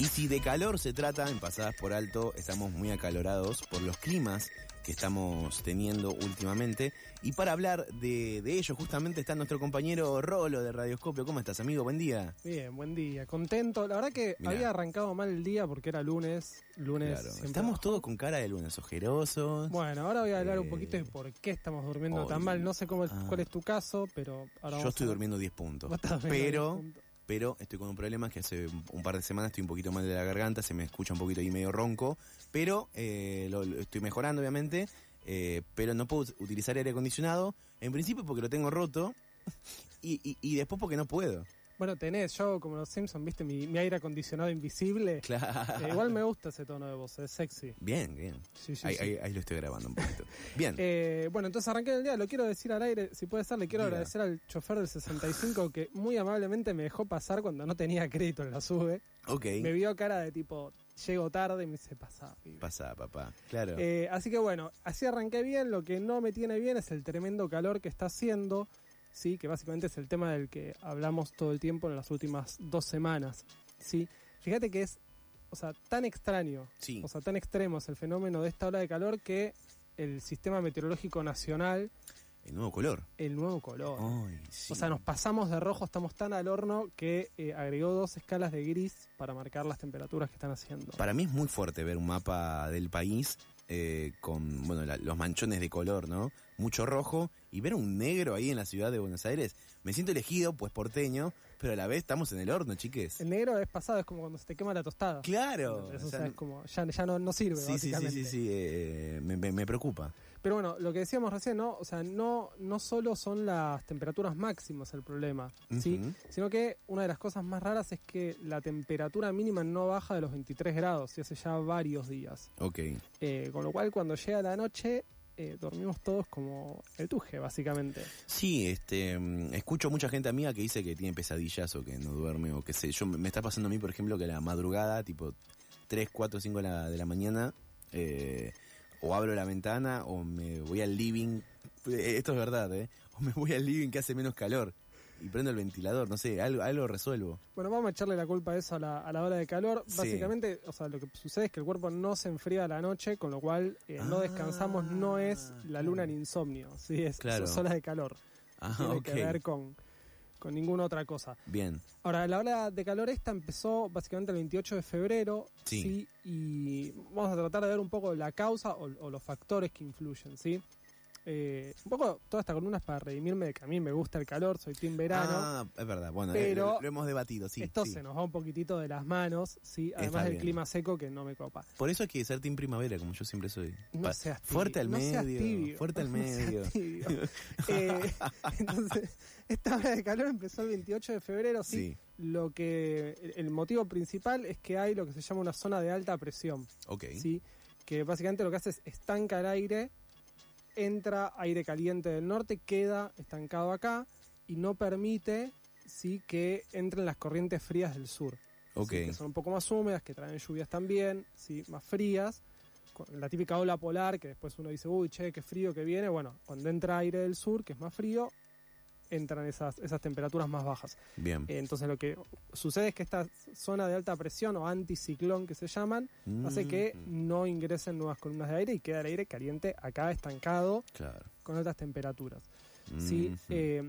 Y si de calor se trata, en Pasadas por Alto estamos muy acalorados por los climas que estamos teniendo últimamente. Y para hablar de, de ello, justamente está nuestro compañero Rolo de Radioscopio. ¿Cómo estás, amigo? Buen día. Bien, buen día, contento. La verdad que Mirá. había arrancado mal el día porque era lunes. Lunes Claro, Estamos todos con cara de lunes ojerosos. Bueno, ahora voy a hablar un Eh, poquito de por qué estamos durmiendo hoy- tan mal. No sé cómo, Ah. cuál es tu caso, pero ahora Yo estoy a- durmiendo 10 puntos. Pero, diez puntos. Pero estoy con un problema que hace un par de semanas estoy un poquito mal de la garganta, se me escucha un poquito ahí medio ronco, pero eh, lo, estoy mejorando obviamente, eh, pero no puedo utilizar aire acondicionado, en principio porque lo tengo roto y- y después porque no puedo. Bueno, tenés, yo como los Simpsons, viste, mi, mi aire acondicionado invisible. Claro. Eh, igual me gusta ese tono de voz, es sexy. Bien, bien. Sí, sí, ahí, sí. ahí- ahí lo estoy grabando un poquito. Bien. Eh, bueno, entonces arranqué el día, lo quiero decir al aire, si puede ser, le quiero agradecer al chofer del 65 que muy amablemente me dejó pasar cuando no tenía crédito en la sube. ok. Me vio cara de tipo, llego tarde y me dice, pasa. pibe". Pasa, papá. Claro. Eh, así que bueno, así arranqué bien. Lo que no me tiene bien es el tremendo calor que está haciendo, sí, que básicamente es el tema del que hablamos todo el tiempo en las últimas dos semanas, sí. Fíjate que es, o sea, tan extraño, sí. o sea, tan extremo es el fenómeno de esta ola de calor que el sistema meteorológico nacional, El nuevo color. el nuevo color. Ay, sí. O sea, nos pasamos de rojo, estamos tan al horno que eh, agregó dos escalas de gris para marcar las temperaturas que están haciendo. Para mí es muy fuerte ver un mapa del país eh, con bueno la- los manchones de color, ¿no? Mucho rojo y ver un negro ahí en la ciudad de Buenos Aires. Me siento elegido, pues porteño, pero a la vez estamos en el horno, chiques. El negro es pasado, es como cuando se te quema la tostada. Claro. Eso, o sea, es como, ya, ya no, no sirve, sí, sí, sí, básicamente. sí, sí, eh, me, me- me preocupa. Pero bueno, lo que decíamos recién, ¿no? O sea, no, no solo son las temperaturas máximas el problema, ¿sí? Sino que una de las cosas más raras es que la temperatura mínima no baja de los 23 grados y hace ya varios días. Ok. Eh, con lo cual, cuando llega la noche, eh, dormimos todos como el tuje, básicamente. Sí, este, mm, escucho mucha gente amiga que dice que tiene pesadillas o que no duerme o que sé. Yo me está pasando a mí, por ejemplo, que la madrugada, tipo 3, 4, 5 de la, de la mañana, eh, o abro la ventana o me voy al living. Eh, Esto es verdad, ¿eh? O me voy al living que hace menos calor y prendo el ventilador, no sé, algo, algo resuelvo. Bueno, vamos a echarle la culpa a eso a la, a la hora de calor. Sí. Básicamente, o sea, lo que sucede es que el cuerpo no se enfría a la noche, con lo cual eh, no Ah, descansamos, no es la luna en insomnio, ¿sí? es, Claro. de calor. Ah, tiene que ver con, con ninguna otra cosa. Bien. Ahora, la ola de calor esta empezó básicamente el 28 de febrero, Sí. Y vamos a tratar de ver un poco la causa o, o los factores que influyen, ¿sí? Eh, un poco toda esta columna es para redimirme de que a mí me gusta el calor, soy team verano. Ah, es verdad. Bueno, Pero eh, lo, lo hemos debatido, sí. Esto sí. se nos va un poquitito de las manos, ¿sí? Además del clima seco que no me copa. Por eso hay que ser team primavera, como yo siempre soy. No seas tibio, fuerte al no seas medio, tibio, fuerte al no medio. Eh, entonces, esta ola de calor empezó el 28 de febrero, ¿sí? Sí, Lo que el- el motivo principal es que hay lo que se llama una zona de alta presión, ok. ¿sí? Que básicamente lo que hace es estanca el aire, entra aire caliente del norte, queda estancado acá y no permite sí que entren las corrientes frías del sur. Ok. ¿sí? que son un poco más húmedas, que traen lluvias también, ¿sí? más frías. Con la típica ola polar, que después uno dice, uy, che, qué frío que viene. Bueno, cuando entra aire del sur, que es más frío, entran esas, esas temperaturas más bajas. Bien. Eh, entonces lo que sucede es que esta zona de alta presión o anticiclón que se llaman, hace que Mm, no ingresen nuevas columnas de aire y queda el aire caliente acá estancado Claro. con altas temperaturas. ¿sí? Eh,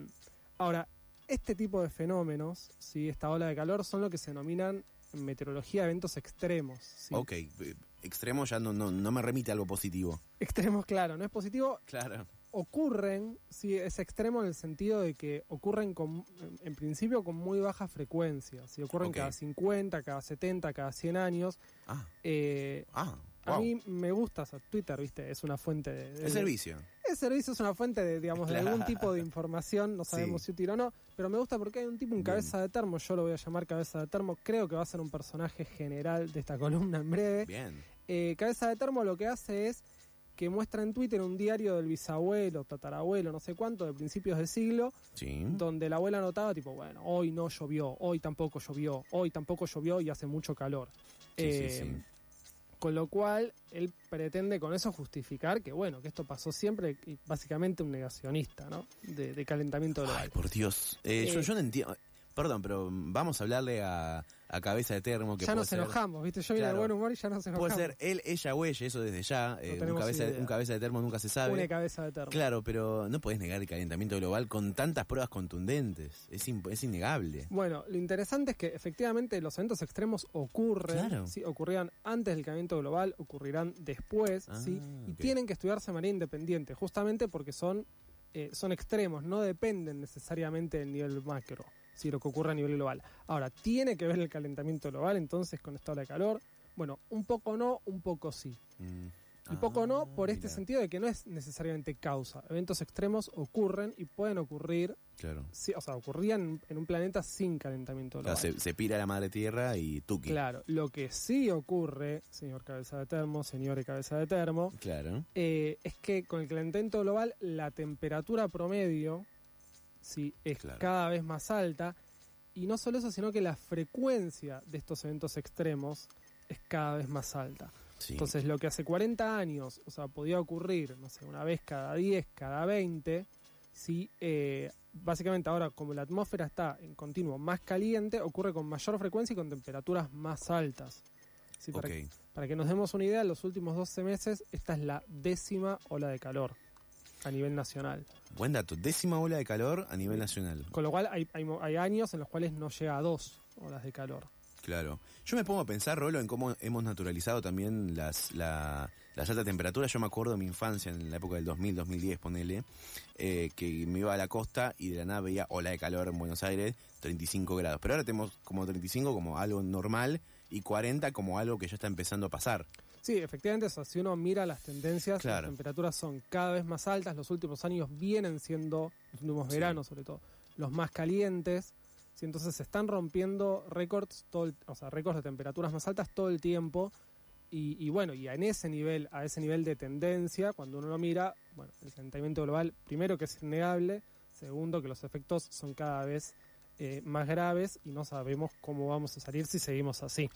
ahora, este tipo de fenómenos, ¿sí? esta ola de calor, son lo que se denominan en meteorología eventos extremos. ¿sí? Ok, eh, extremo ya no, no, no me remite a algo positivo. Extremos, claro, no es positivo. Claro. Ocurren, sí, es extremo en el sentido de que ocurren con, en- principio con muy baja frecuencia. ¿sí? Ocurren cada 50, cada 70, cada 100 años. Ah, Eh, ah, A mí me gusta, o sea, Twitter, viste, es una fuente de... de- El servicio. El servicio es una fuente de, digamos, de algún tipo de información, no sabemos Sí. si útil o no, pero me gusta porque hay un tipo, un Bien. cabeza de termo, yo lo voy a llamar cabeza de termo, creo que va a ser un personaje general de esta columna en breve. Bien. Eh, cabeza de termo lo que hace es que muestra en Twitter un diario del bisabuelo, tatarabuelo, no sé cuánto, de principios de siglo, Sí. donde la abuela anotaba tipo, bueno, hoy no llovió, hoy tampoco llovió, hoy tampoco llovió y hace mucho calor. Sí, Eh, sí. Con lo cual, él pretende con eso justificar que, bueno, que esto pasó siempre y básicamente un negacionista, ¿no? De, de calentamiento global. Ay, por Dios. Eh, yo, Eh, yo no entiendo. Perdón, pero vamos a hablarle a, a Cabeza de Termo. Que ya nos ser- enojamos, ¿viste? Yo vine de Claro. buen humor y ya nos enojamos. Puede ser él, ella o ella, eso desde ya. eh, un, cabeza, idea. un cabeza de termo nunca se sabe. Una cabeza de termo. Claro, pero no puedes negar el calentamiento global con tantas pruebas contundentes. Es, es innegable. Bueno, lo interesante es que efectivamente los eventos extremos ocurren, Claro. ¿sí? ocurrían antes del calentamiento global, ocurrirán después, Ah, ¿sí? y ok. tienen que estudiarse de manera independiente, justamente porque son, eh, son extremos, no dependen necesariamente del nivel macro, ¿sí? lo que ocurre a nivel global. Ahora, ¿tiene que ver el calentamiento global entonces con esta ola de calor? Bueno, un poco no, un poco sí. Mm. Un poco no Ah, por este mira. sentido de que no es necesariamente causa. Eventos extremos ocurren y pueden ocurrir, Claro. sí, o sea, ocurrían en un planeta sin calentamiento O global. sea, se, se pira la madre tierra y tuki. Claro, lo que sí ocurre, señor cabeza de termo, señores cabeza de termo, Claro. eh, es que con el calentamiento global la temperatura promedio sí, es Claro. cada vez más alta y no solo eso, sino que la frecuencia de estos eventos extremos es cada vez más alta. Sí. Entonces, lo que hace 40 años, o sea, podía ocurrir, no sé, una vez cada 10, cada 20, sí, eh, básicamente ahora como la atmósfera está en continuo más caliente, ocurre con mayor frecuencia y con temperaturas más altas. Sí, para, ok. que, para que nos demos una idea, en los últimos 12 meses esta es la décima ola de calor a nivel nacional. Buen dato. Décima ola de calor a nivel nacional. Con lo cual hay, hay, mo- hay años en los cuales no llega a dos olas de calor. Claro. Yo me pongo a pensar, Rolo, en cómo hemos naturalizado también las, la, las altas temperaturas. Yo me acuerdo de mi infancia, en la época del 2000, 2010, ponele, eh, que me iba a la costa y de la nada veía ola de calor en Buenos Aires, 35 grados. Pero ahora tenemos como 35 como algo normal y 40 como algo que ya está empezando a pasar. Sí, efectivamente, si uno mira las tendencias, Claro. las temperaturas son cada vez más altas. Los últimos años vienen siendo, los últimos Sí. veranos sobre todo, los más calientes. Sí, entonces se están rompiendo récords, o sea, récords de temperaturas más altas todo el tiempo. Y, y bueno, y en ese nivel, a ese nivel de tendencia, cuando uno lo mira, bueno, el calentamiento global, primero que es innegable, segundo que los efectos son cada vez eh, más graves y no sabemos cómo vamos a salir si seguimos así.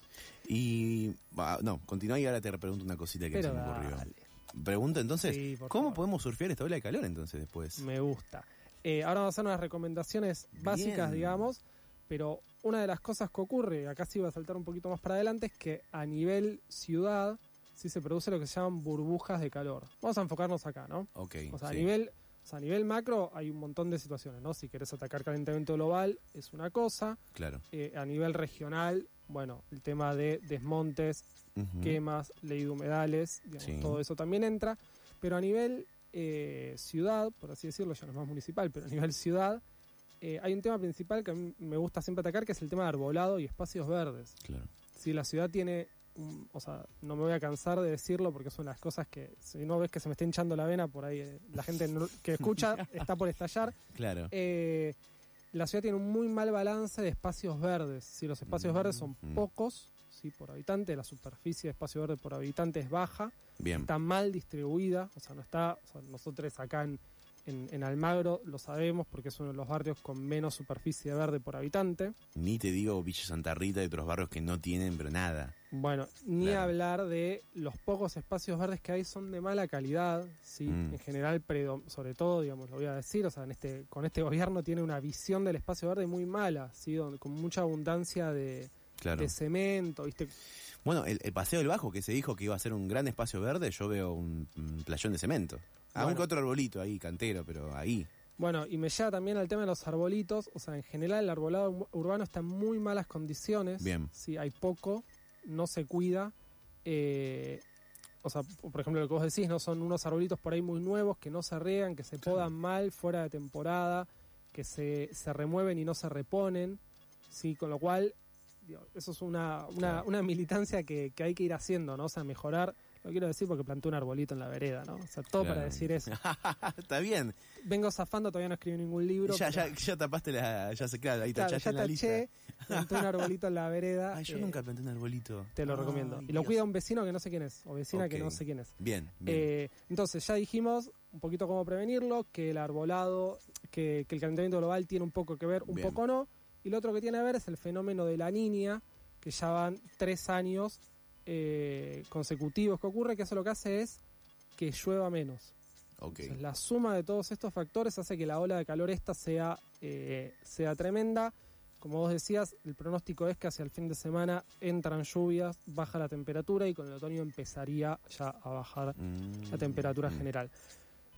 Y. no, continúa y ahora te pregunto una cosita que Pero se me ocurrió. dale. Pregunto entonces, Sí, ¿cómo favor. podemos surfear esta ola de calor entonces después? Me gusta. Eh, ahora vamos a hacer unas recomendaciones básicas, Bien. digamos, pero una de las cosas que ocurre, acá sí va a saltar un poquito más para adelante, es que a nivel ciudad sí se produce lo que se llaman burbujas de calor. Vamos a enfocarnos acá, ¿no? Ok. O sea, a nivel, o sea, a nivel macro hay un montón de situaciones, ¿no? Si querés atacar calentamiento global es una cosa, Claro. eh, a nivel regional, bueno, el tema de desmontes, quemas, ley de humedales, digamos, Sí. todo eso también entra. Pero a nivel eh, ciudad, por así decirlo, ya no es más municipal, pero a nivel ciudad, eh, hay un tema principal que a mí me gusta siempre atacar, que es el tema de arbolado y espacios verdes. Claro. Si la ciudad tiene, un- o sea, no me voy a cansar de decirlo porque son las cosas que, si no ves que se me está hinchando la vena, por ahí eh, la gente que escucha está por estallar. Claro. Eh, la ciudad tiene un muy mal balance de espacios verdes. Si los espacios Mm, verdes son mm. pocos, sí, por habitante, la superficie de espacio verde por habitante es baja, Bien. está mal distribuida, o sea, no está, o sea, nosotros acá en, en, en Almagro lo sabemos porque es uno de los barrios con menos superficie verde por habitante. Ni te digo Villa Santa Rita y otros barrios que no tienen, pero nada. Bueno, ni Claro. hablar de los pocos espacios verdes que hay son de mala calidad, sí, Mm. en general, sobre todo, digamos, lo voy a decir, o sea, en este, con este gobierno tiene una visión del espacio verde muy mala, sí, donde, con mucha abundancia de, Claro. de cemento, viste, Bueno, el, el Paseo del Bajo, que se dijo que iba a ser un gran espacio verde, yo veo un, un playón de cemento. Aunque Bueno. otro arbolito ahí, cantero, pero ahí. Bueno, y me lleva también al tema de los arbolitos. O sea, en general el arbolado urbano está en muy malas condiciones. Bien. Sí, hay poco, no se cuida. eh, o sea, por ejemplo, lo que vos decís, no son unos arbolitos por ahí muy nuevos que no se riegan, que se podan mal, fuera de temporada, que se, se remueven y no se reponen. Sí, con lo cual, eso es una, una, una militancia que, que hay que ir haciendo, ¿no? O sea, mejorar Lo quiero decir porque planté un arbolito en la vereda, ¿no? O sea, todo Claro. para decir eso. Está bien. Vengo zafando, todavía no escribí ningún libro. Ya, pero- ya, ya tapaste la. Ya se claro, ahí Claro, ya en la lista. taché, planté un arbolito en la vereda. Ay, yo eh, nunca planté un arbolito. Te lo Ay, recomiendo. Y lo cuida un vecino que no sé quién es, o vecina que no sé quién es. Bien, bien. Eh, entonces, ya dijimos un poquito cómo prevenirlo, que el arbolado, que, que el calentamiento global tiene un poco que ver, un Bien. poco no. Y lo otro que tiene que ver es el fenómeno de la niña, que ya van tres años eh, consecutivos que ocurre, que eso lo que hace es que llueva menos. Entonces, la suma de todos estos factores hace que la ola de calor esta sea, eh, sea tremenda. Como vos decías, el pronóstico es que hacia el fin de semana entran lluvias, baja la temperatura y con el otoño empezaría ya a bajar Mm, la temperatura mm. general.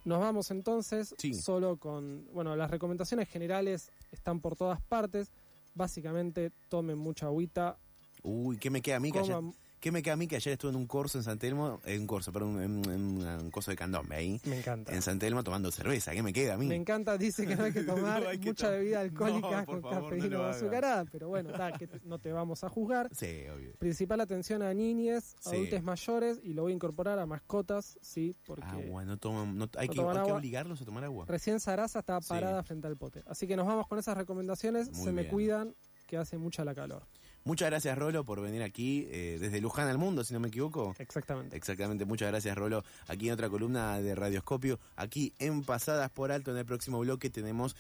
Nos vamos entonces Sí. solo con, bueno, las recomendaciones generales están por todas partes. Básicamente tomen mucha agüita, Uy, ¿qué me queda a mí? Que ayer, coman, ¿Qué me queda a mí? Que ayer estuve en un curso en San Telmo, en un curso, perdón, en, en un curso de candombe ahí, me encanta. en San Telmo tomando cerveza. ¿Qué me queda a mí? Me encanta, dice que no hay que tomar No hay que mucha bebida alcohólica No, con favor, no cafeína lo o haga. azucarada, pero bueno, ta, que te- no te vamos a juzgar. Sí, obvio. Principal atención a niñes, Sí. adultos mayores y lo voy a incorporar a mascotas, sí, porque Agua, no toman, no, hay, No que, hay obligarlos a tomar agua. recién Sarasa está Sí. parada frente al pote. Así que nos vamos con esas recomendaciones, Muy se me cuidan, que hace mucha la calor. Muchas gracias, Rolo, por venir aquí eh, desde Luján al mundo, si no me equivoco. Exactamente. Exactamente, muchas gracias, Rolo. Aquí en otra columna de Radioscopio, aquí en Pasadas por Alto, en el próximo bloque tenemos